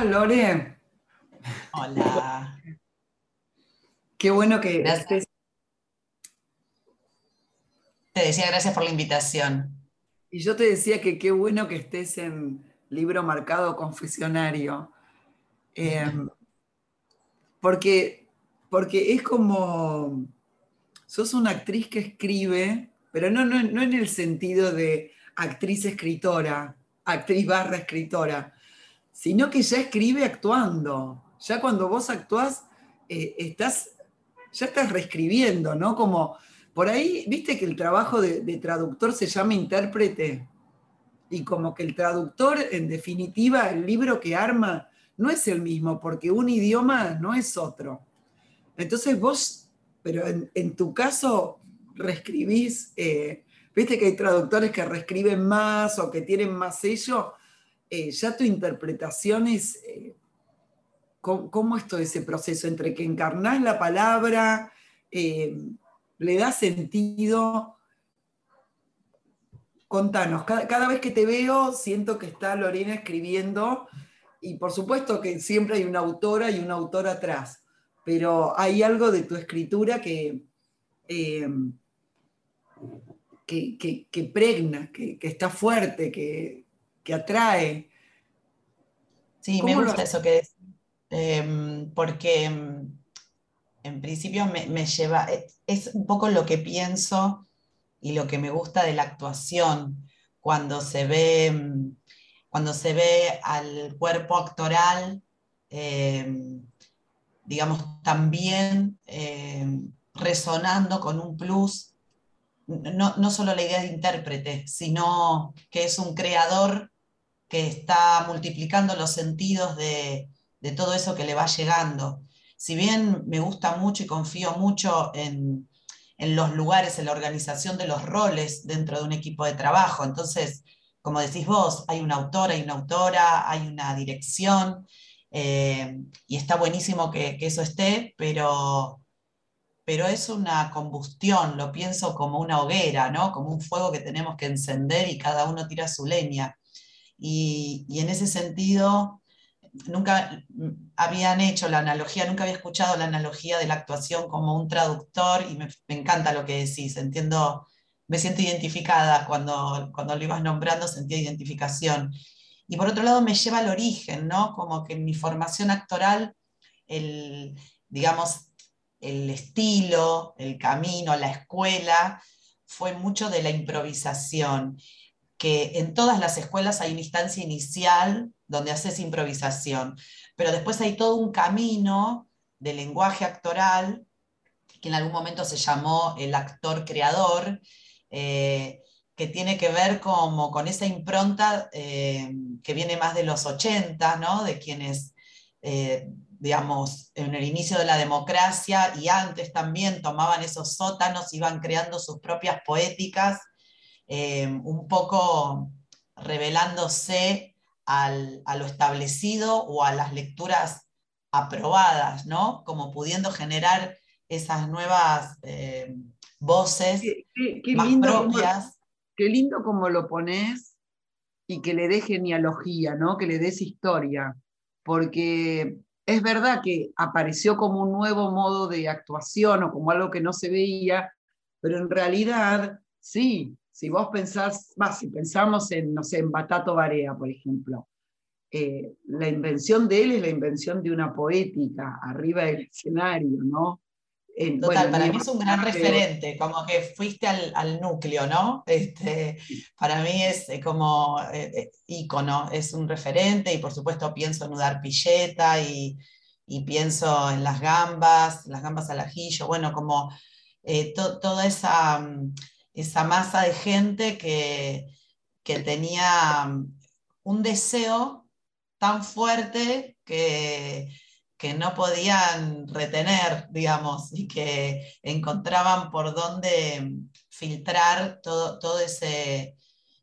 Hola Lore. Hola. Qué bueno que estés. Te decía gracias por la invitación. Y yo te decía que qué bueno que estés en libro marcado confesionario. Em, porque, porque es como, sos una actriz que escribe, pero no, no, no en el sentido de actriz escritora, actriz barra escritora, sino que ya escribe actuando. Ya cuando vos actuás, eh, estás, ya estás reescribiendo, ¿no? Como por ahí, viste que el trabajo de, traductor se llama intérprete. Y como que el traductor, en definitiva, el libro que arma no es el mismo, porque un idioma no es otro. Entonces vos, pero en, tu caso, reescribís, eh, viste que hay traductores que reescriben más o que tienen más sello, eh, ya tu interpretación es, eh, ¿cómo, es todo ese proceso entre que encarnás la palabra, eh, le da sentido? Contanos, cada, vez que te veo siento que está Lorena escribiendo y por supuesto que siempre hay una autora y un autor atrás, pero hay algo de tu escritura que, que, pregna, que, está fuerte, que, atrae. Sí, me gusta eso que es, em, porque em, en principio me, lleva, e, es un poco lo que pienso y lo que me gusta de la actuación, cuando se ve, em, cuando se ve al cuerpo actoral, digamos, también resonando con un plus no, no, solo la idea de intérprete, sino que es un creador que está multiplicando los sentidos de, todo eso que le va llegando. Si bien me gusta mucho y confío mucho en, los lugares, en la organización de los roles dentro de un equipo de trabajo, entonces, como decís vos, hay una autora, hay una autora, hay una dirección, eh, y está buenísimo que, que eso esté, pero pero es una combustión, lo pienso como una hoguera, ¿no? como un fuego que tenemos que encender y cada uno tira su leña. Y, en ese sentido, nunca habían hecho la analogía, nunca había escuchado la analogía de la actuación como un traductor y me, encanta lo que decís, entiendo, me siento identificada cuando, cuando lo ibas nombrando, sentía identificación. Y por otro lado me lleva al origen, ¿no? Como que en mi formación actoral, el, digamos, el estilo, el camino, la escuela, fue mucho de la improvisación, que en todas las escuelas hay una instancia inicial donde haces improvisación, pero después hay todo un camino de lenguaje actoral, que en algún momento se llamó el actor creador, eh, que tiene que ver como con esa impronta eh, que viene más de los 80, ¿no? de quienes eh, digamos, en el inicio de la democracia y antes también tomaban esos sótanos, iban creando sus propias poéticas, eh, un poco revelándose a lo establecido o a las lecturas aprobadas, ¿no? Como pudiendo generar esas nuevas eh, voces más propias. qué lindo como lo pones y que le dé genealogía, ¿no? Que le des historia, porque es verdad que apareció como un nuevo modo de actuación o como algo que no se veía, pero en realidad, sí, si vos pensás, si pensamos en, no sé, en Batato Barea, por ejemplo, eh, la invención de él es la invención de una poética arriba del escenario, ¿no? Total, para mí es un gran referente, como que fuiste al, núcleo, ¿no? Este, para mí es eh, como eh, ícono, es un referente y por supuesto pienso en Udar Pilleta y, pienso en las gambas, las gambas al ajillo, bueno, como eh, toda esa, mm, esa, masa de gente que, que tenía mm, un deseo tan fuerte que que no podían retener, digamos, y que encontraban por dónde filtrar todo, todo ese,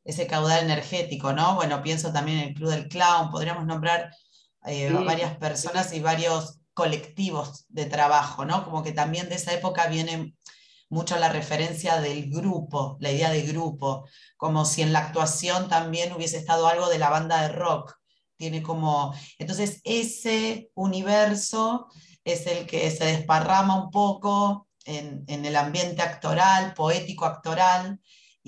ese caudal energético, ¿no? Bueno, pienso también en el Club del Clown, podríamos nombrar eh, varias personas y varios colectivos de trabajo, ¿no? Como que también de esa época viene mucho la referencia del grupo, la idea de grupo, como si en la actuación también hubiese estado algo de la banda de rock, tiene como... Entonces ese universo es el que se desparrama un poco en, el ambiente actoral, poético actoral,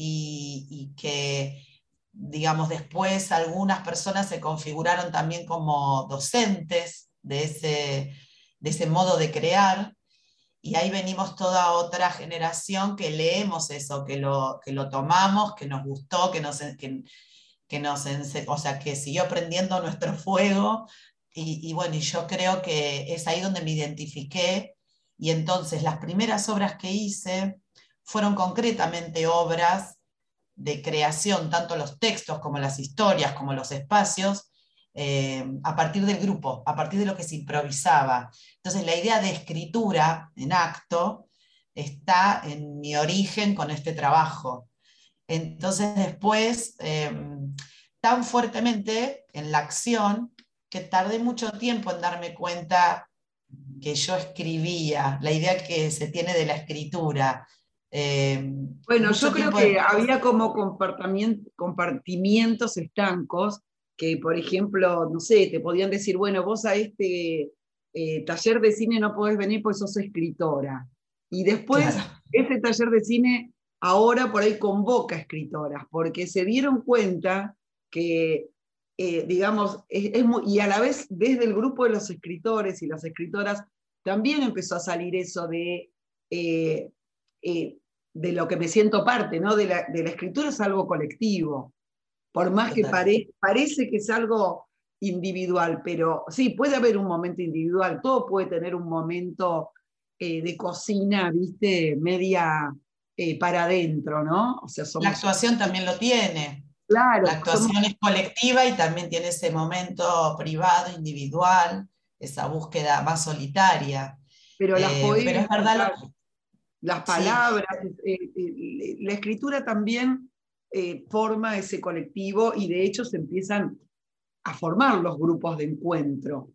y, que, digamos, después algunas personas se configuraron también como docentes de ese, de ese modo de crear, y ahí venimos toda otra generación que leemos eso, que lo, que lo tomamos, que nos gustó, que nos, nos, o sea, que siguió prendiendo nuestro fuego. Y, bueno, y yo creo que es ahí donde me identifiqué. Y entonces las primeras obras que hice fueron concretamente obras de creación, tanto los textos como las historias, como los espacios, eh, a partir del grupo, a partir de lo que se improvisaba. Entonces la idea de escritura en acto está en mi origen con este trabajo. Entonces después, em, tan fuertemente en la acción, que tardé mucho tiempo en darme cuenta que yo escribía, la idea que se tiene de la escritura. Em, bueno, yo creo que había como compartimientos estancos que, por ejemplo, no sé, te podían decir, bueno, vos a este eh, taller de cine no podés venir porque sos escritora. Y después, este taller de cine ahora por ahí convoca escritoras, porque se dieron cuenta que, eh, digamos, es, y a la vez desde el grupo de los escritores y las escritoras también empezó a salir eso de, eh, de lo que me siento parte, ¿no? De la, de la escritura es algo colectivo. Por más que parece que es algo individual, pero sí, puede haber un momento individual, todo puede tener un momento eh, de cocina, viste, media eh, para adentro, ¿no? O sea, La actuación también lo tiene. Claro. La actuación es colectiva y también tiene ese momento privado, individual, esa búsqueda más solitaria. Pero las eh, las palabras, la escritura también eh, forma ese colectivo y de hecho se empiezan a formar los grupos de encuentro.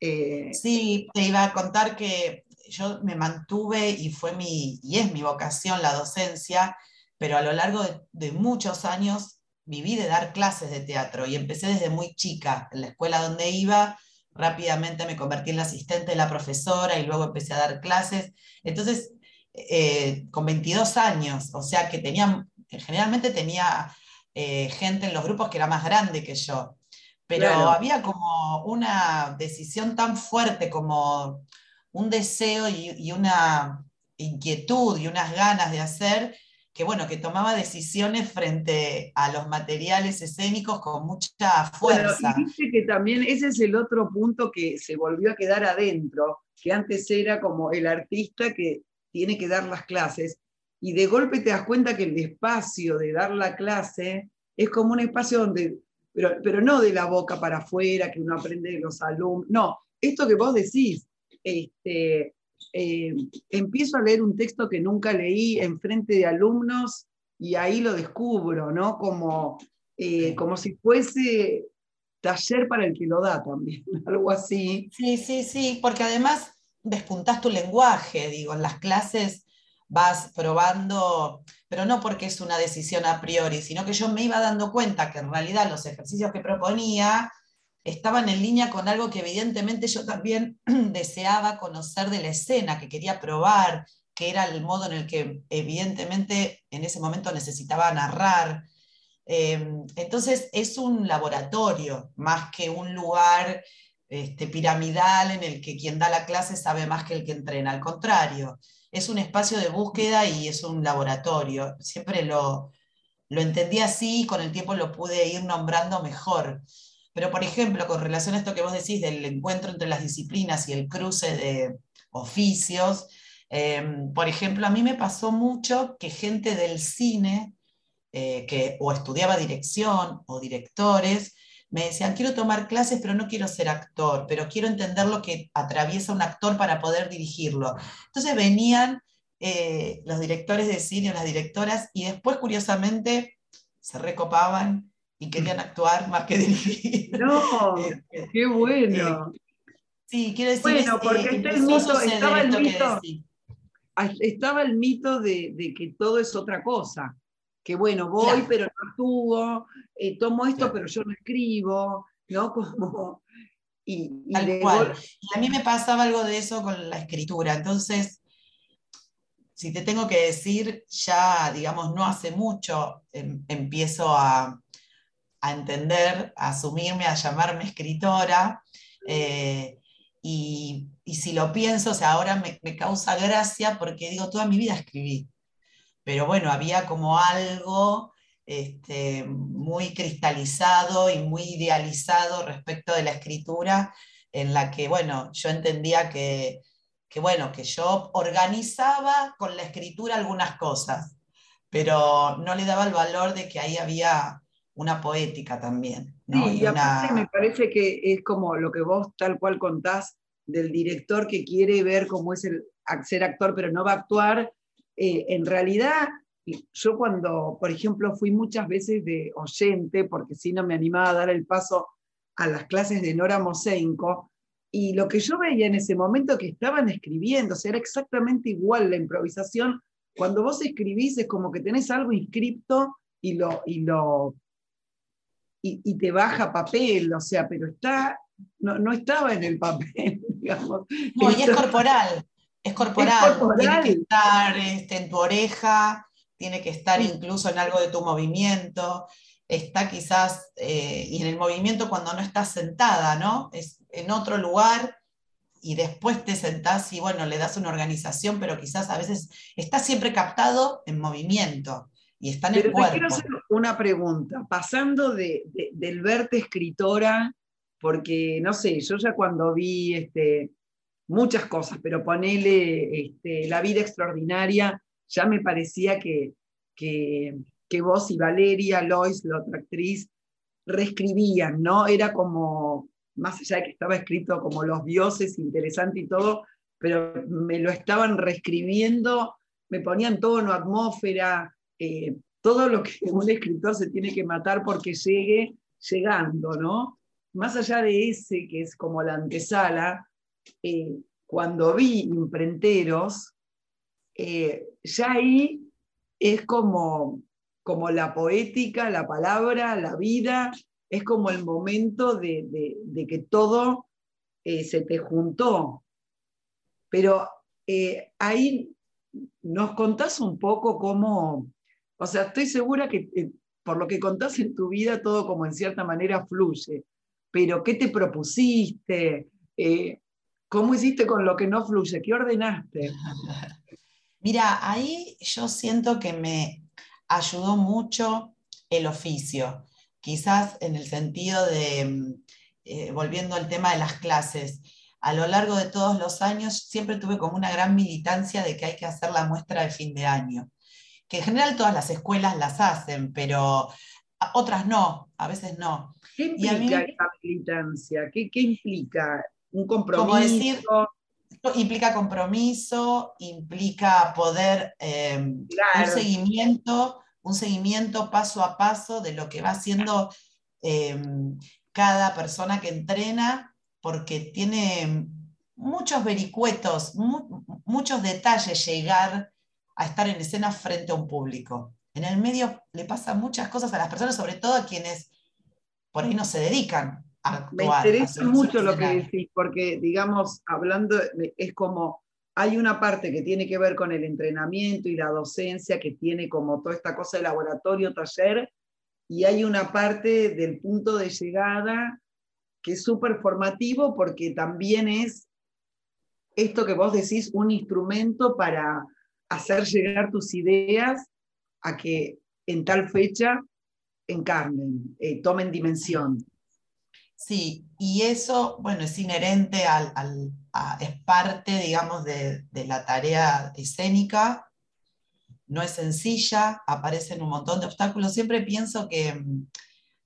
Eh, sí, te iba a contar que yo me mantuve y fue mi, y es mi vocación la docencia, pero a lo largo de, muchos años viví de dar clases de teatro y empecé desde muy chica. En la escuela donde iba, rápidamente me convertí en la asistente de la profesora y luego empecé a dar clases. Entonces, eh, con 22 años, o sea que tenía generalmente tenía eh, gente en los grupos que era más grande que yo, pero había como una decisión tan fuerte como un deseo y, una inquietud y unas ganas de hacer que bueno, que tomaba decisiones frente a los materiales escénicos con mucha fuerza. y dice que también ese es el otro punto que se volvió a quedar adentro, que antes era como el artista que tiene que dar las clases, y de golpe te das cuenta que el espacio de dar la clase es como un espacio donde, pero, pero no de la boca para afuera, que uno aprende de los alumnos, no, esto que vos decís, este, eh, empiezo a leer un texto que nunca leí en frente de alumnos y ahí lo descubro, ¿no? Como, eh, como si fuese taller para el que lo da también, algo así. Sí, sí, sí, porque además despuntás tu lenguaje, digo, en las clases vas probando, pero no porque es una decisión a priori, sino que yo me iba dando cuenta que en realidad los ejercicios que proponía estaban en línea con algo que evidentemente yo también deseaba conocer de la escena, que quería probar, que era el modo en el que evidentemente en ese momento necesitaba narrar. Em, entonces es un laboratorio más que un lugar este, piramidal en el que quien da la clase sabe más que el que entrena, al contrario es un espacio de búsqueda y es un laboratorio. Siempre lo, lo entendí así y con el tiempo lo pude ir nombrando mejor. Pero, por ejemplo, con relación a esto que vos decís del encuentro entre las disciplinas y el cruce de oficios, em, por ejemplo, a mí me pasó mucho que gente del cine, eh, que o estudiaba dirección o directores, me decían, quiero tomar clases, pero no quiero ser actor, pero quiero entender lo que atraviesa un actor para poder dirigirlo. Entonces venían eh, los directores de cine o las directoras y después, curiosamente, se recopaban y querían actuar más que dirigir. No, este, qué bueno. Eh, sí, quiero decir, bueno, porque está el mito, estaba, el mito, estaba el mito de, de que todo es otra cosa que bueno, voy pero no actúo, eh, tomo esto pero yo no escribo, ¿no? Como, y, Tal cual. Y a mí me pasaba algo de eso con la escritura. Entonces, si te tengo que decir, ya, digamos, no hace mucho em, empiezo a, entender, a asumirme, a llamarme escritora. Eh, y, si lo pienso, o sea, ahora me, me, causa gracia porque digo, toda mi vida escribí. Pero bueno, había como algo este, muy cristalizado y muy idealizado respecto de la escritura, en la que, bueno, yo entendía que, bueno, que yo organizaba con la escritura algunas cosas, pero no le daba el valor de que ahí había una poética también. y, aparte me parece que es como lo que vos tal cual contás del director que quiere ver cómo es el ser actor, pero no va a actuar. Eh, en realidad yo cuando, por ejemplo, fui muchas veces de oyente, porque si no me animaba a dar el paso a las clases de Nora Mosenko, y lo que yo veía en ese momento que estaban escribiendo, o sea, era exactamente igual la improvisación. Cuando vos escribís es como que tenés algo inscripto y lo, y lo y, te baja papel, o sea, pero está, no, no estaba en el papel, digamos. No, y es corporal, es corporal, es corporal. Tiene que estar este, en tu oreja, tiene que estar incluso en algo de tu movimiento, está quizás, eh, y en el movimiento cuando no estás sentada, ¿no? Es en otro lugar y después te sentás y bueno, le das una organización, pero quizás a veces está siempre captado en movimiento y está en el cuerpo. quiero hacer una pregunta, pasando de, del verte escritora, porque no sé, yo ya cuando vi este, muchas cosas, pero ponele este, La vida extraordinaria, ya me parecía que, que, vos y Valeria, Lois, la otra actriz, reescribían, ¿no? Era como, más allá de que estaba escrito como los dioses, interesante y todo, pero me lo estaban reescribiendo, me ponían tono, atmósfera, eh, todo lo que un escritor se tiene que matar porque llegue llegando, ¿no? Más allá de ese, que es como la antesala, eh, cuando vi imprenteros, eh, ya ahí es como, como la poética, la palabra, la vida, es como el momento de, que todo se te juntó. Pero ahí nos contás un poco cómo, o sea, estoy segura que por lo que contás en tu vida todo como en cierta manera fluye, pero ¿qué te propusiste? ¿Cómo hiciste con lo que no fluye? ¿Qué ordenaste? Mira, ahí yo siento que me ayudó mucho el oficio, quizás en el sentido de, mm, eh, volviendo al tema de las clases, a lo largo de todos los años siempre tuve como una gran militancia de que hay que hacer la muestra de fin de año, que en general todas las escuelas las hacen, pero otras no, a veces no. ¿Qué implica esa militancia? ¿Qué, implica? ¿Un compromiso? implica compromiso, implica poder eh, un seguimiento, un seguimiento paso a paso de lo que va haciendo eh, cada persona que entrena, porque tiene muchos vericuetos, muchos detalles llegar a estar en escena frente a un público. En el medio le pasan muchas cosas a las personas, sobre todo a quienes por ahí no se dedican me interesa mucho lo que decís, porque, digamos, hablando, es como, hay una parte que tiene que ver con el entrenamiento y la docencia, que tiene como toda esta cosa de laboratorio, taller, y hay una parte del punto de llegada que es súper formativo porque también es esto que vos decís, un instrumento para hacer llegar tus ideas a que en tal fecha encarnen, eh, tomen dimensión. Sí, y eso, bueno, es inherente al, es parte, digamos, de, la tarea escénica. No es sencilla, aparecen un montón de obstáculos. Siempre pienso que mm,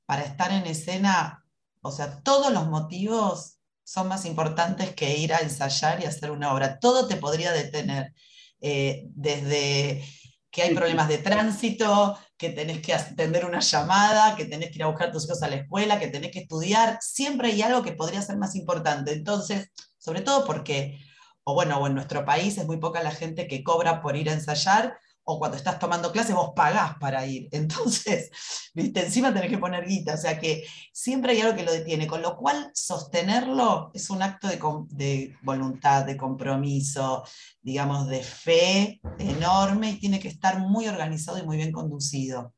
para estar en escena, o sea, todos los motivos son más importantes que ir a ensayar y hacer una obra. Todo te podría detener, eh, desde que hay problemas de tránsito, que tenés que atender una llamada, que tenés que ir a buscar a tus hijos a la escuela, que tenés que estudiar, siempre hay algo que podría ser más importante. Entonces, sobre todo porque, o bueno, o en nuestro país es muy poca la gente que cobra por ir a ensayar, o cuando estás tomando clases vos pagás para ir. Entonces, ¿viste? encima tenés que poner guita, o sea que siempre hay algo que lo detiene, con lo cual sostenerlo es un acto de, de voluntad, de compromiso, digamos, de fe enorme y tiene que estar muy organizado y muy bien conducido.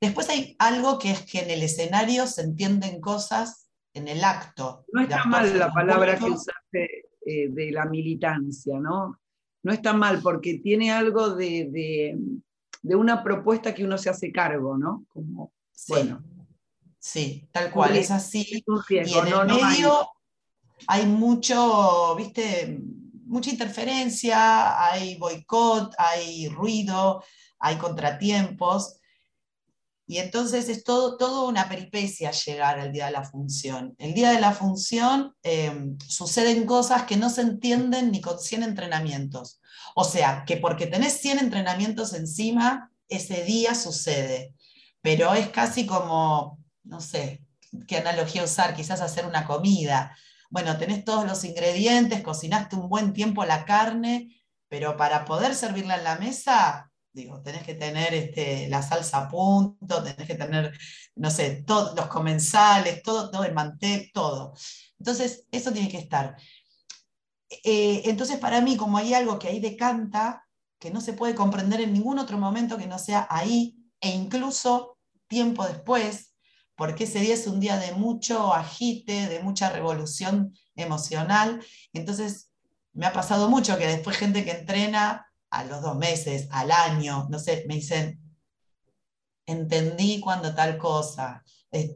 Después hay algo que es que en el escenario se entienden cosas en el acto. No está mal la palabra que usaste eh, de la militancia, ¿no? No está mal porque tiene algo de, una propuesta que uno se hace cargo, ¿no? Como, sí. Bueno. Sí, tal cual, es así. y en el medio hay... mucho, viste, mucha interferencia, hay boicot, hay ruido, hay contratiempos. Y entonces es todo, todo una peripecia llegar al día de la función. El día de la función em, suceden cosas que no se entienden ni con 100 entrenamientos. O sea, que porque tenés 100 entrenamientos encima, ese día sucede. Pero es casi como, no sé, qué analogía usar, quizás hacer una comida. Bueno, tenés todos los ingredientes, cocinaste un buen tiempo la carne, pero para poder servirla en la mesa Digo, tenés que tener este, la salsa a punto, tenés que tener, no sé, todos los comensales, todo, todo el mantel, todo. Entonces, eso tiene que estar. Eh, entonces, para mí, como hay algo que ahí decanta, que no se puede comprender en ningún otro momento que no sea ahí, e incluso tiempo después, porque ese día es un día de mucho agite, de mucha revolución emocional. Entonces, me ha pasado mucho que después gente que entrena a los dos meses, al año, no sé, me dicen, entendí cuando tal cosa,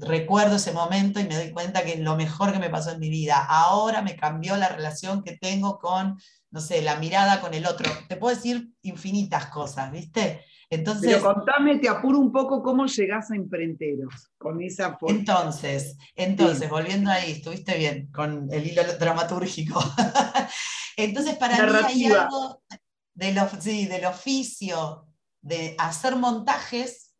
recuerdo ese momento y me doy cuenta que es lo mejor que me pasó en mi vida. Ahora me cambió la relación que tengo con, no sé, la mirada con el otro. Te puedo decir infinitas cosas, ¿viste? Entonces, Pero contame, te apuro un poco cómo llegás a Imprenteros con esa forma. Entonces, entonces, volviendo ahí, estuviste bien con el hilo dramatúrgico. entonces, para mí hay algo, del, del oficio de hacer montajes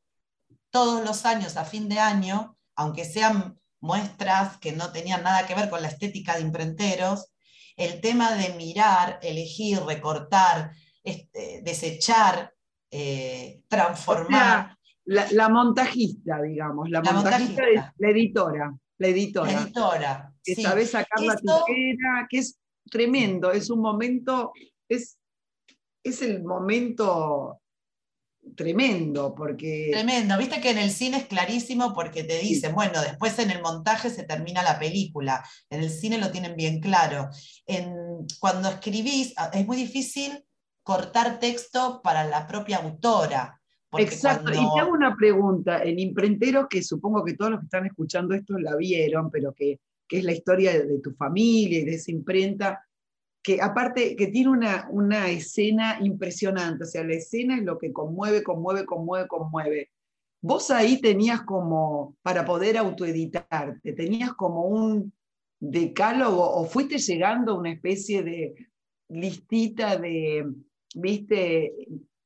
todos los años a fin de año, aunque sean muestras que no tenían nada que ver con la estética de imprenteros, el tema de mirar, elegir, recortar, este, desechar, eh, transformar. la, montajista, digamos, la, montajista, la editora. La editora. La editora. Que sabe sacar la tijera, que es tremendo, es un momento, es es el momento tremendo, porque... Tremendo, viste que en el cine es clarísimo porque te dicen, bueno, después en el montaje se termina la película, en el cine lo tienen bien claro. cuando escribís, ah, es muy difícil cortar texto para la propia autora. Exacto, y te hago una pregunta, en Imprenteros, que supongo que todos los que están escuchando esto la vieron, pero que, es la historia de tu familia y de esa imprenta, que aparte que tiene una, una escena impresionante, o sea, la escena es lo que conmueve, conmueve, conmueve, conmueve. Vos ahí tenías como, para poder autoeditarte, tenías como un decálogo o fuiste llegando a una especie de listita de, viste,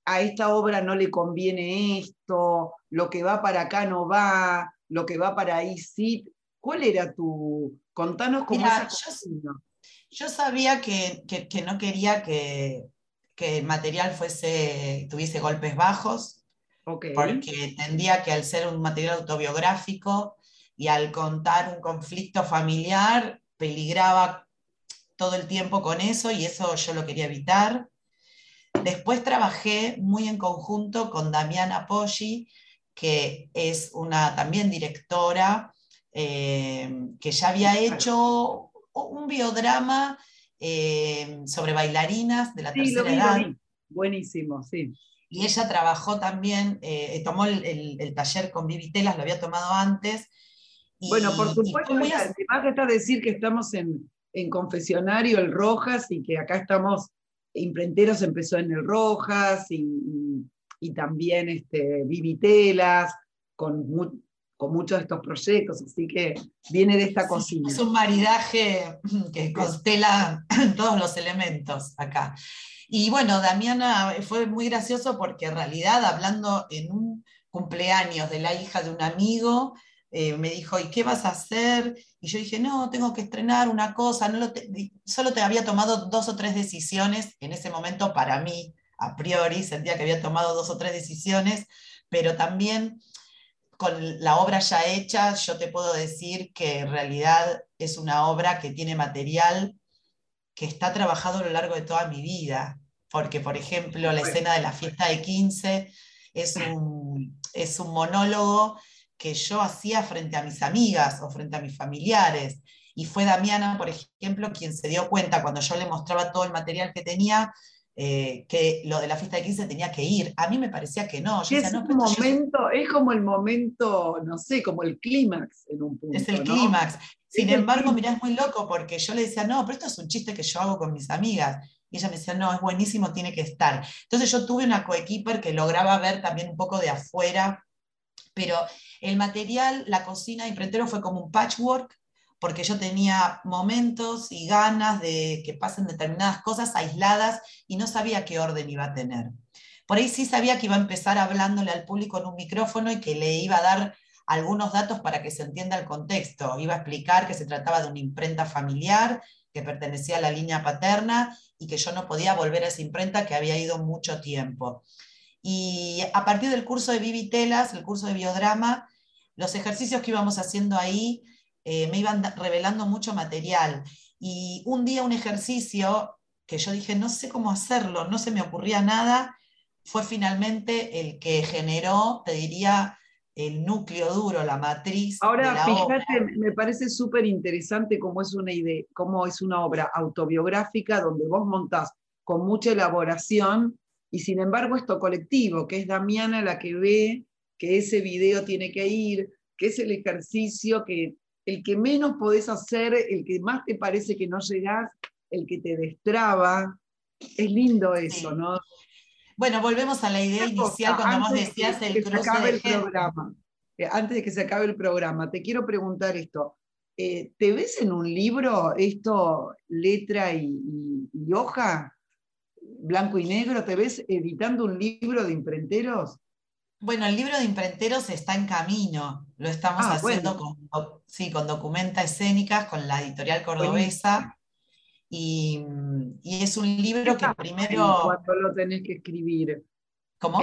a esta obra no le conviene esto, lo que va para acá no va, lo que va para ahí sí. ¿Cuál era tu, contanos cómo Mira, yo sabía que, no quería que, el material fuese, tuviese golpes bajos, porque entendía que al ser un material autobiográfico y al contar un conflicto familiar, peligraba todo el tiempo con eso y eso yo lo quería evitar. Después trabajé muy en conjunto con Damiana Poggi, que es una también directora eh, que ya había hecho un biodrama eh, sobre bailarinas de la tercera edad. Buenísimo, sí. Y ella trabajó también, eh, tomó el, taller con Vivi Telas, lo había tomado antes. bueno, por supuesto, muy... además está decir que estamos en, confesionario el Rojas y que acá estamos, Imprenteros empezó en el Rojas y, también este, Vivi Telas, con con muchos de estos proyectos, así que viene de esta cocina. Es un maridaje que constela todos los elementos acá. Y bueno, Damiana fue muy gracioso porque en realidad hablando en un cumpleaños de la hija de un amigo, eh, me dijo, ¿y qué vas a hacer? Y yo dije, no, tengo que estrenar una cosa, no solo te había tomado dos o tres decisiones en ese momento para mí, a priori, sentía que había tomado dos o tres decisiones, pero también con la obra ya hecha, yo te puedo decir que en realidad es una obra que tiene material que está trabajado a lo largo de toda mi vida, porque por ejemplo la escena de la fiesta de 15 es un, es un monólogo que yo hacía frente a mis amigas o frente a mis familiares. Y fue Damiana, por ejemplo, quien se dio cuenta cuando yo le mostraba todo el material que tenía, eh, que lo de la fiesta de 15 tenía que ir. A mí me parecía que no. es, un momento, es como el momento, no sé, como el clímax en un punto. Es el clímax. Sin embargo, mirá, es muy loco porque yo le decía, no, pero esto es un chiste que yo hago con mis amigas. Y ella me decía, no, es buenísimo, tiene que estar. Entonces yo tuve una coequiper que lograba ver también un poco de afuera, pero el material, la cocina de imprentero fue como un patchwork porque yo tenía momentos y ganas de que pasen determinadas cosas aisladas y no sabía qué orden iba a tener. Por ahí sí sabía que iba a empezar hablándole al público en un micrófono y que le iba a dar algunos datos para que se entienda el contexto. Iba a explicar que se trataba de una imprenta familiar que pertenecía a la línea paterna y que yo no podía volver a esa imprenta que había ido mucho tiempo. Y a partir del curso de Vivitelas, el curso de biodrama, los ejercicios que íbamos haciendo ahí eh, me iban revelando mucho material. Y un día un ejercicio que yo dije, no sé cómo hacerlo, no se me ocurría nada, fue finalmente el que generó, te diría, el núcleo duro, la matriz. Ahora, fíjate, me parece súper interesante cómo es una idea, cómo es una obra autobiográfica donde vos montás con mucha elaboración y sin embargo esto colectivo, que es Damiana la que ve que ese video tiene que ir, que es el ejercicio que el que menos podés hacer, el que más te parece que no llegás, el que te destraba. Es lindo eso, ¿no? Bueno, volvemos a la idea inicial cuando vos decías el cruce de el programa. Eh, antes de que se acabe el programa, te quiero preguntar esto. Eh, ¿Te ves en un libro esto, letra y, y hoja, blanco y negro? ¿Te ves editando un libro de imprenteros? Bueno, el libro de imprenteros está en camino, lo estamos ah, haciendo con, sí, con Documenta Escénicas, con la editorial cordobesa, y, es un libro que primero... Cuando lo tenés que escribir. ¿Cómo?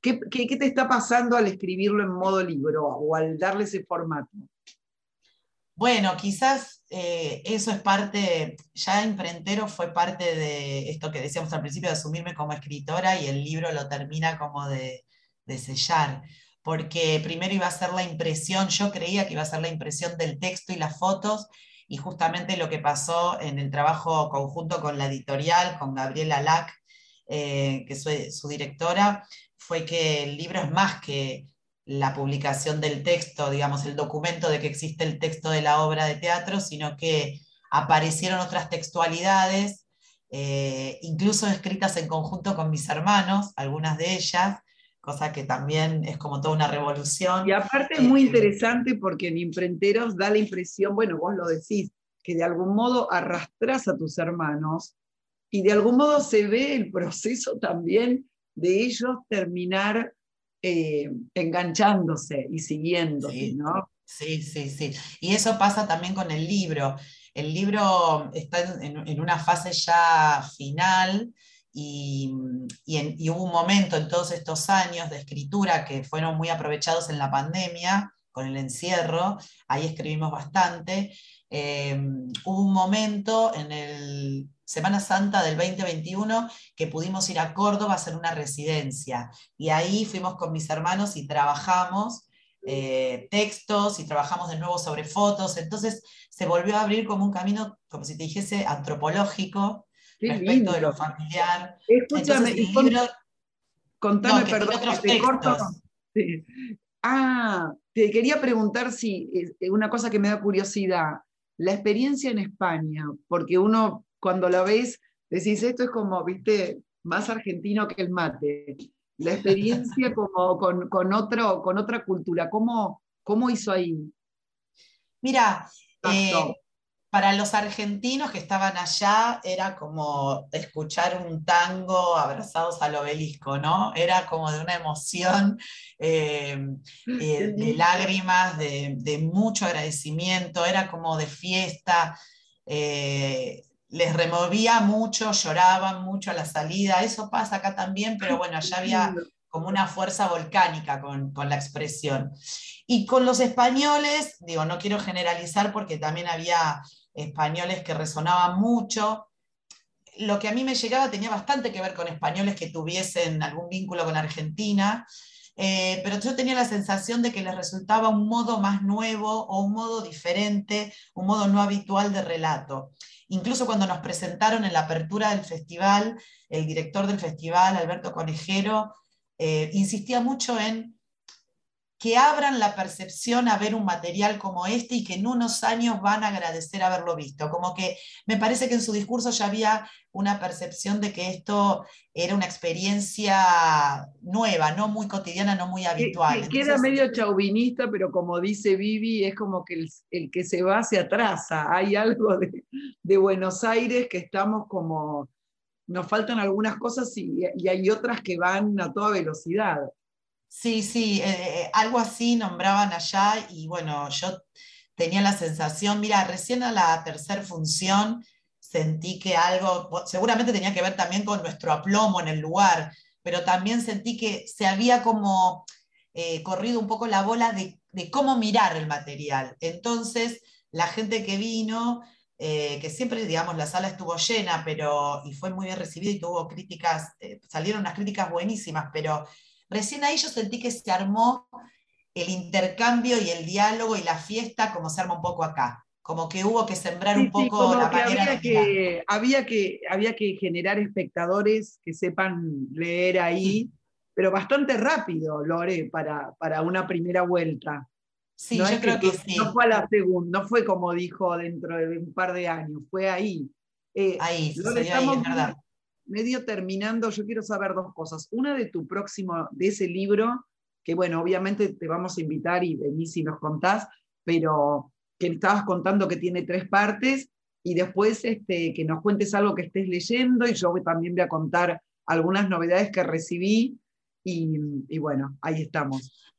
¿Qué, te está pasando al escribirlo en modo libro o al darle ese formato? Bueno, quizás eh, eso es parte, ya Imprentero fue parte de esto que decíamos al principio, de asumirme como escritora y el libro lo termina como de, de sellar, porque primero iba a ser la impresión, yo creía que iba a ser la impresión del texto y las fotos, y justamente lo que pasó en el trabajo conjunto con la editorial, con Gabriela Lac, eh, que es su, directora, fue que el libro es más que la publicación del texto, digamos, el documento de que existe el texto de la obra de teatro, sino que aparecieron otras textualidades, eh, incluso escritas en conjunto con mis hermanos, algunas de ellas, cosa que también es como toda una revolución. Y aparte es muy eh, interesante porque en Imprenteros da la impresión, bueno, vos lo decís, que de algún modo arrastras a tus hermanos y de algún modo se ve el proceso también de ellos terminar eh, enganchándose y siguiendo, sí, ¿no? Sí, sí, sí. Y eso pasa también con el libro. El libro está en una fase ya final y, hubo un momento en todos estos años de escritura que fueron muy aprovechados en la pandemia, con el encierro, ahí escribimos bastante. Eh, hubo un momento en el Semana Santa del 2021 que pudimos ir a Córdoba a hacer una residencia y ahí fuimos con mis hermanos y trabajamos eh, textos y trabajamos de nuevo sobre fotos, entonces se volvió a abrir como un camino, como si te dijese, antropológico respecto de lo familiar. Escúchame, contame, perdón, te corto. Ah, te quería preguntar si, eh, una cosa que me da curiosidad, la experiencia en España, porque uno cuando la ves, decís, esto es como, viste, más argentino que el mate. La experiencia como con, otro, con otra cultura, ¿cómo, cómo hizo ahí? Mira, para los argentinos que estaban allá era como escuchar un tango abrazados al obelisco, ¿no? Era como de una emoción, eh, eh, de lágrimas, de, mucho agradecimiento, era como de fiesta. Eh, les removía mucho, lloraban mucho a la salida. Eso pasa acá también, pero bueno, ya había como una fuerza volcánica con, con, la expresión. Y con los españoles, digo, no quiero generalizar porque también había españoles que resonaban mucho. Lo que a mí me llegaba tenía bastante que ver con españoles que tuviesen algún vínculo con Argentina, eh, pero yo tenía la sensación de que les resultaba un modo más nuevo o un modo diferente, un modo no habitual de relato. Incluso cuando nos presentaron en la apertura del festival, el director del festival, Alberto Conejero, eh, insistía mucho en que abran la percepción a ver un material como este y que en unos años van a agradecer haberlo visto. Como que me parece que en su discurso ya había una percepción de que esto era una experiencia nueva, no muy cotidiana, no muy habitual. Que, queda medio chauvinista, pero como dice Vivi, es como que el, que se va se atrasa. Hay algo de, de, Buenos Aires que estamos como, nos faltan algunas cosas y, y hay otras que van a toda velocidad. Sí, sí, eh, eh, algo así nombraban allá y bueno, yo tenía la sensación, mira, recién a la tercera función sentí que algo, seguramente tenía que ver también con nuestro aplomo en el lugar, pero también sentí que se había como eh, corrido un poco la bola de, cómo mirar el material. Entonces, la gente que vino, que siempre, digamos, la sala estuvo llena, pero, y fue muy bien recibida y tuvo críticas, salieron unas críticas buenísimas, pero Recién ahí yo sentí que se armó el intercambio y el diálogo y la fiesta como se arma un poco acá. Como que hubo que sembrar un poco la manera había que, había que Había que generar espectadores que sepan leer ahí, pero bastante rápido, Lore, para, para una primera vuelta. Sí, yo creo que, sí. No fue a la segunda, no fue como dijo dentro de un par de años, fue ahí. Eh, ahí, ahí, es verdad medio terminando, yo quiero saber dos cosas. Una de tu próximo, de ese libro, que bueno, obviamente te vamos a invitar y venís y nos contás, pero que estabas contando que tiene tres partes, y después este, que nos cuentes algo que estés leyendo, y yo también voy a contar algunas novedades que recibí, y, bueno, ahí estamos.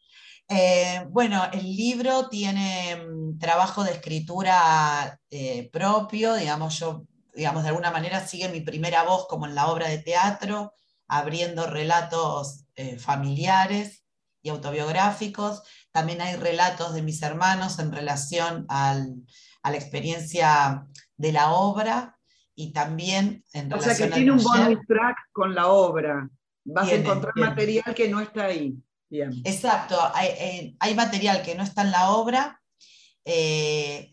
Eh, bueno, el libro tiene mm, trabajo de escritura eh, propio, digamos, yo digamos, de alguna manera sigue mi primera voz como en la obra de teatro, abriendo relatos eh, familiares y autobiográficos. También hay relatos de mis hermanos en relación a la experiencia de la obra y también en relación O sea que tiene un bonus track con la obra. Vas a encontrar material que no está ahí. Exacto, hay, eh, hay, material que no está en la obra. Eh,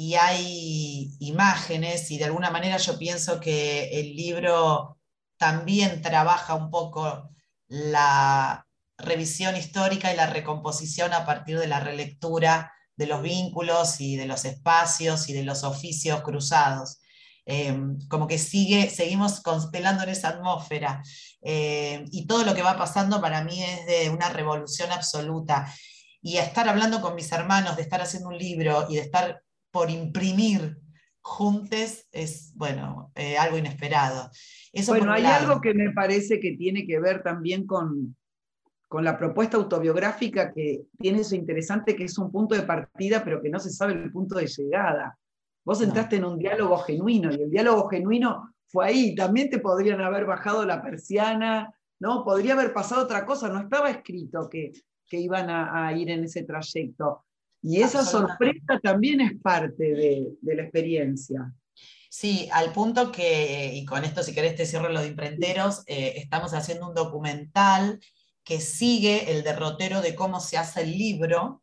y hay imágenes y de alguna manera yo pienso que el libro también trabaja un poco la revisión histórica y la recomposición a partir de la relectura de los vínculos y de los espacios y de los oficios cruzados. Eh, como que sigue, seguimos constelando en esa atmósfera. Eh, y todo lo que va pasando para mí es de una revolución absoluta. Y estar hablando con mis hermanos, de estar haciendo un libro y de estar por imprimir juntes es, bueno, eh, algo inesperado. Eso bueno, hay algo que me parece que tiene que ver también con, con la propuesta autobiográfica que tiene eso interesante, que es un punto de partida, pero que no se sabe el punto de llegada. Vos entraste en un diálogo genuino y el diálogo genuino fue ahí. También te podrían haber bajado la persiana, ¿no? Podría haber pasado otra cosa, no estaba escrito que, que iban a ir en ese trayecto. Y esa sorpresa también es parte de, la experiencia. Sí, al punto que, y con esto si querés te cierro lo de imprenteros, eh, estamos haciendo un documental que sigue el derrotero de cómo se hace el libro,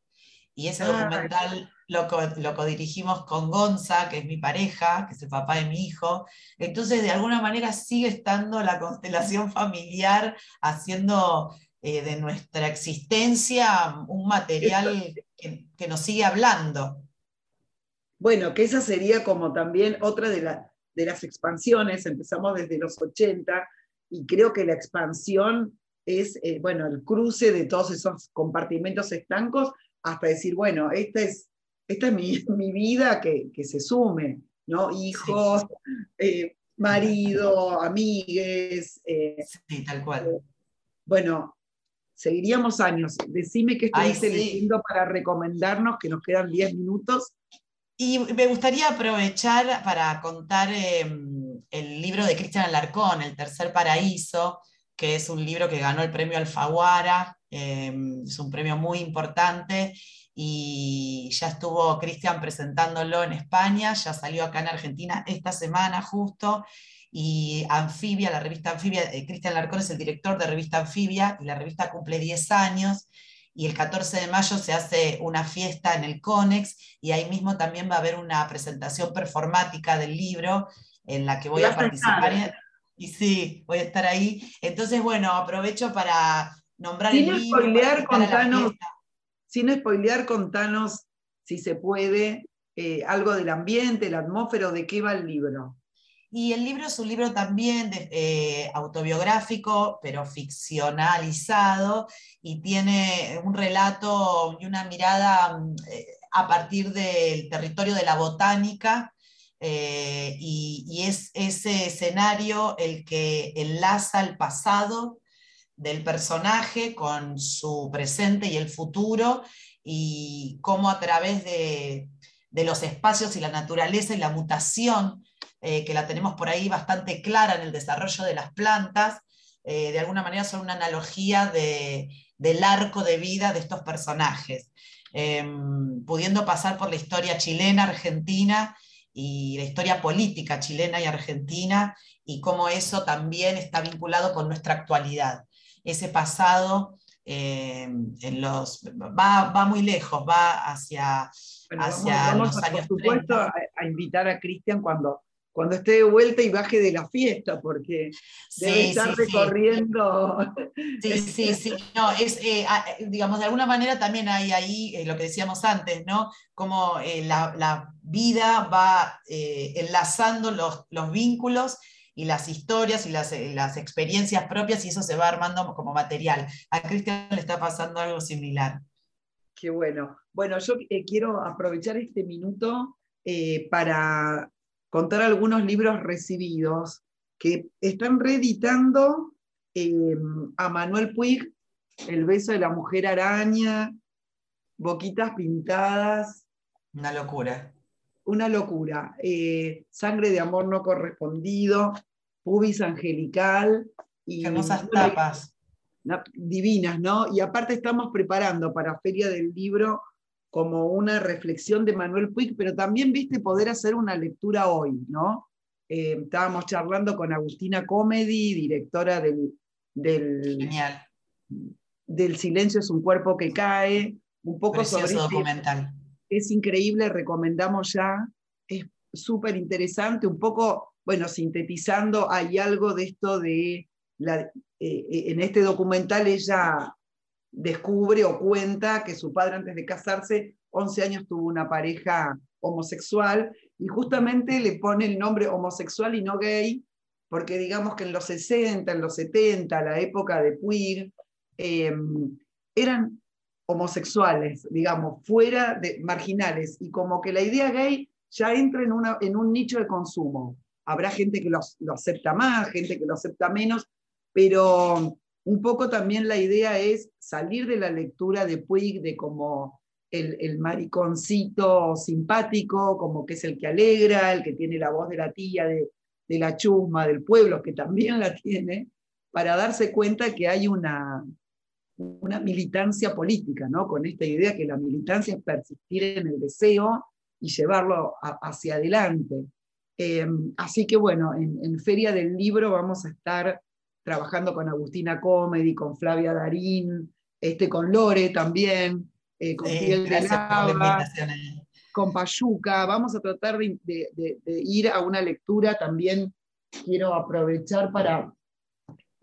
y ese ah, documental lo, lo codirigimos con Gonza, que es mi pareja, que es el papá de mi hijo. Entonces, de alguna manera sigue estando la constelación familiar haciendo eh, de nuestra existencia un material que, nos sigue hablando. Bueno, que esa sería como también otra de, de las expansiones, empezamos desde los 80 y creo que la expansión es, eh, bueno, el cruce de todos esos compartimentos estancos hasta decir, bueno, esta es, esta es mi, vida que, se sume, ¿no? Hijos, eh, marido, amigues. sí, tal cual. bueno, seguiríamos años. Decime qué estuviste leyendo para recomendarnos, que nos quedan 10 minutos. Y me gustaría aprovechar para contar em, el libro de Cristian Alarcón, El Tercer Paraíso, que es un libro que ganó el premio Alfaguara, em, es un premio muy importante y ya estuvo Cristian presentándolo en España, ya salió acá en Argentina esta semana justo, y Anfibia, la revista Anfibia, eh, Cristian Larcón es el director de revista Anfibia, y la revista cumple 10 años, y el 14 de mayo se hace una fiesta en el CONEX, y ahí mismo también va a haber una presentación performática del libro en la que voy a participar. Y sí, voy a estar ahí. Entonces, bueno, aprovecho para nombrar el libro. contanos, sin spoilear, contanos, si se puede, eh, algo del ambiente, la atmósfera, de qué va el libro. Y el libro es un libro también eh, autobiográfico, pero ficcionalizado, y tiene un relato y una mirada mm, eh, a partir del territorio de la botánica, y, y, es ese escenario el que enlaza el pasado del personaje con su presente y el futuro y cómo a través de, los espacios y la naturaleza y la mutación, eh, que la tenemos por ahí bastante clara en el desarrollo de las plantas, eh, de alguna manera son una analogía del arco de vida de estos personajes, em, pudiendo pasar por la historia chilena, argentina y la historia política chilena y argentina, y cómo eso también está vinculado con nuestra actualidad. Ese pasado eh, en los, va, va, muy lejos, va hacia, hacia vamos, por supuesto, a, invitar a Cristian cuando, cuando esté de vuelta y baje de la fiesta, porque debe estar recorriendo. Sí, sí, sí. No, es, eh, digamos, de alguna manera también hay ahí eh, lo que decíamos antes, ¿no? Como la, la, vida va enlazando los, los vínculos y las historias y las, eh, las, experiencias propias y eso se va armando como material. A Cristian le está pasando algo similar. Qué bueno. Bueno, yo eh, quiero aprovechar este minuto eh, para contar algunos libros recibidos que están reeditando a Manuel Puig, El beso de la mujer araña, Boquitas pintadas. Una locura una locura. Eh, sangre de amor no correspondido, pubis angelical. Y hermosas tapas. divinas, ¿no? Y aparte estamos preparando para Feria del Libro como una reflexión de Manuel Puig, pero también, viste, poder hacer una lectura hoy, ¿no? Eh, estábamos charlando con Agustina Comedy, directora del, del, del Silencio es un cuerpo que cae, un poco sobre este documental es increíble, recomendamos ya, es súper interesante, un poco, bueno, sintetizando, hay algo de esto de, la, eh, eh, en este documental ella descubre o cuenta que su padre antes de casarse, 11 años tuvo una pareja homosexual y justamente le pone el nombre homosexual y no gay, porque digamos que en los 60, en los 70, la época de Puig, eh, eran homosexuales, digamos, fuera de marginales, y como que la idea gay ya entra en, una, en un nicho de consumo. Habrá gente que lo, acepta más, gente que lo acepta menos, pero un poco también la idea es salir de la lectura de Puig de como el, mariconcito simpático, como que es el que alegra, el que tiene la voz de la tía, de, la chusma, del pueblo, que también la tiene, para darse cuenta que hay una, una militancia política, ¿no? con esta idea que la militancia es persistir en el deseo y llevarlo hacia adelante. Em, así que bueno, en, Feria del Libro vamos a estar trabajando con Agustina Comedy, con Flavia Darín, este, con Lore también, eh, con Piel de Lava, con Payuca. Vamos a tratar de ir a una lectura también. Quiero aprovechar para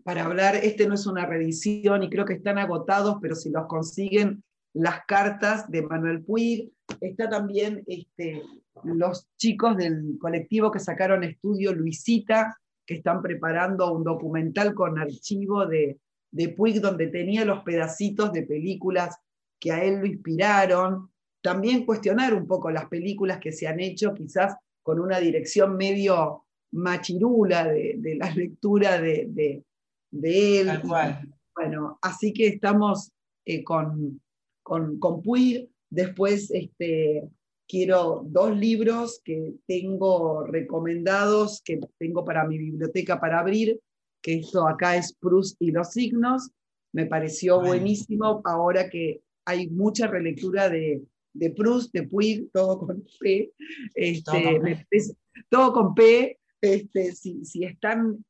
para hablar, este no es una reedición y creo que están agotados, pero si los consiguen, las cartas de Manuel Puig. Está también este, los chicos del colectivo que sacaron estudio Luisita, que están preparando un documental con archivo de, de Puig, donde tenía los pedacitos de películas que a él lo inspiraron. También cuestionar un poco las películas que se han hecho, quizás con una dirección medio machirula de, la lectura de, de él. bueno, así que estamos eh, con, con, con Puig. Después este, quiero dos libros que tengo recomendados, que tengo para mi biblioteca para abrir, que esto acá es Proust y los signos. Me pareció buenísimo ahora que hay mucha relectura de, de Proust, de Puig, todo con P. Este, todo con P. Este, si, si están,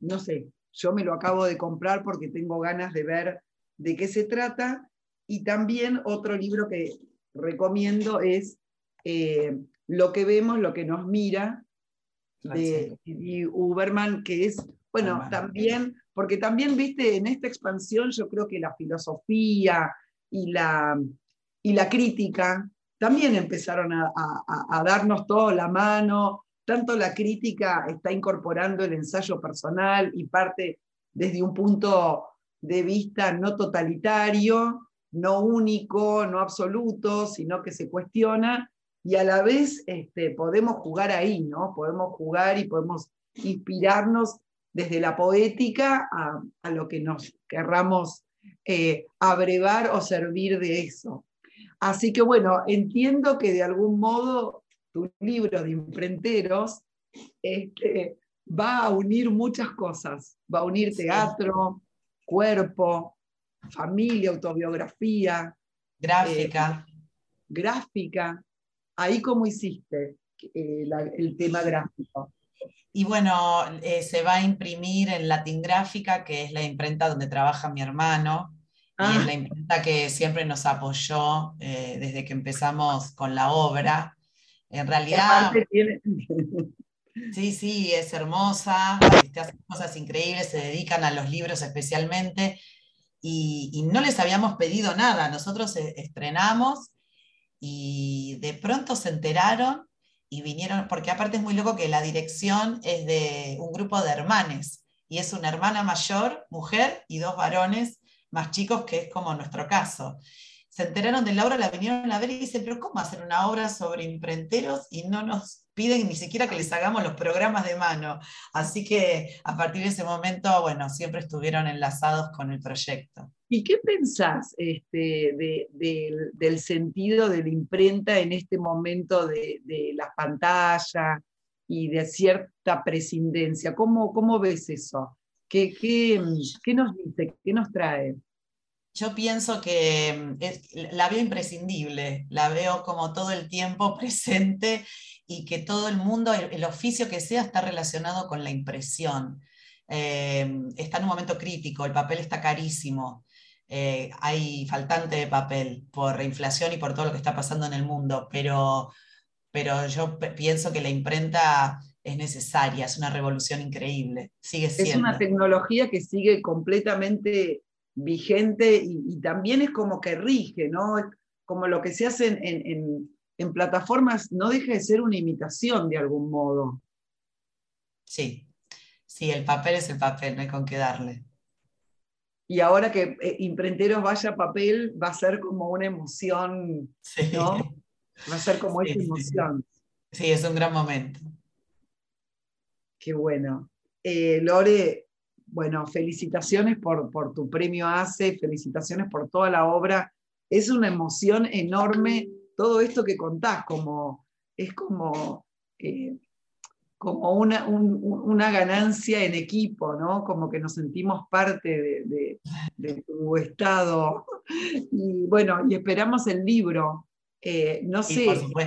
no sé, yo me lo acabo de comprar porque tengo ganas de ver de qué se trata. Y también otro libro que recomiendo es eh, Lo que vemos, lo que nos mira, de Uberman, que es, bueno, también, porque también, viste, en esta expansión yo creo que la filosofía y la, y la crítica también empezaron a, a, darnos todo la mano, tanto la crítica está incorporando el ensayo personal y parte desde un punto de vista no totalitario, no único, no absoluto, sino que se cuestiona y a la vez este, podemos jugar ahí, ¿no? Podemos jugar y podemos inspirarnos desde la poética a, lo que nos querramos eh, abrevar o servir de eso. Así que bueno, entiendo que de algún modo tu libro de imprenteros este, va a unir muchas cosas, va a unir teatro, cuerpo, familia, autobiografía. Gráfica. Eh, gráfica. Ahí cómo hiciste eh, el tema gráfico. Y bueno, eh, se va a imprimir en Latin Gráfica, que es la imprenta donde trabaja mi hermano, y es ah. la imprenta que siempre nos apoyó desde que empezamos con la obra. En realidad... Sí, sí, es hermosa, este, hacen cosas increíbles, se dedican a los libros especialmente, y, no les habíamos pedido nada. Nosotros e, estrenamos y de pronto se enteraron y vinieron, porque aparte es muy loco que la dirección es de un grupo de hermanes, y es una hermana mayor, mujer, y dos varones más chicos, que es como nuestro caso se enteraron de la obra, la vinieron a ver y dicen, pero ¿cómo hacer una obra sobre imprenteros y no nos piden ni siquiera que les hagamos los programas de mano? Así que a partir de ese momento, bueno, siempre estuvieron enlazados con el proyecto. ¿Y qué pensás este, del sentido de la imprenta en este momento de, la pantalla y de cierta prescindencia? ¿Cómo, ves eso? ¿Qué, nos dice? ¿Qué nos trae? Yo pienso que mm, la veo imprescindible, la veo como todo el tiempo presente y que todo el mundo, el, oficio que sea, está relacionado con la impresión. Eh, está en un momento crítico, el papel está carísimo, eh, hay faltante de papel por la inflación y por todo lo que está pasando en el mundo, pero, pero yo pienso que la imprenta es necesaria, es una revolución increíble, sigue siendo. Es una tecnología que sigue completamente vigente y, también es como que rige, ¿no? Como lo que se hace en, plataformas no deja de ser una imitación de algún modo. Sí, sí, el papel es el papel, no hay con qué darle. Y ahora que eh, Imprenteros vaya a papel, va a ser como una emoción, ¿no? Va a ser como esa emoción. Sí. es un gran momento. Qué bueno. Eh, Lore, bueno, felicitaciones por, tu premio ACE, felicitaciones por toda la obra. Es una emoción enorme todo esto que contás, como, es como, eh, como una, una, ganancia en equipo, ¿no? Como que nos sentimos parte de, tu estado. Y bueno, y esperamos el libro. Eh, no sé,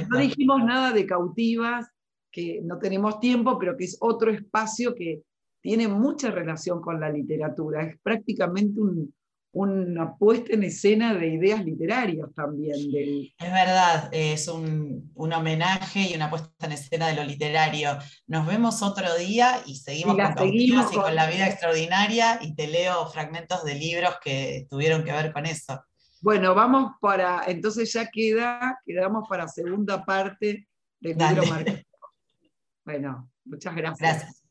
no dijimos nada de cautivas, que no tenemos tiempo, pero que es otro espacio que tiene mucha relación con la literatura, es prácticamente una puesta en escena de ideas literarias también. Es verdad, es un, homenaje y una puesta en escena de lo literario. Nos vemos otro día y seguimos, con, y con la vida extraordinaria y te leo fragmentos de libros que tuvieron que ver con eso. Bueno, vamos para, entonces ya queda, quedamos para segunda parte del libro Bueno, muchas gracias. Gracias.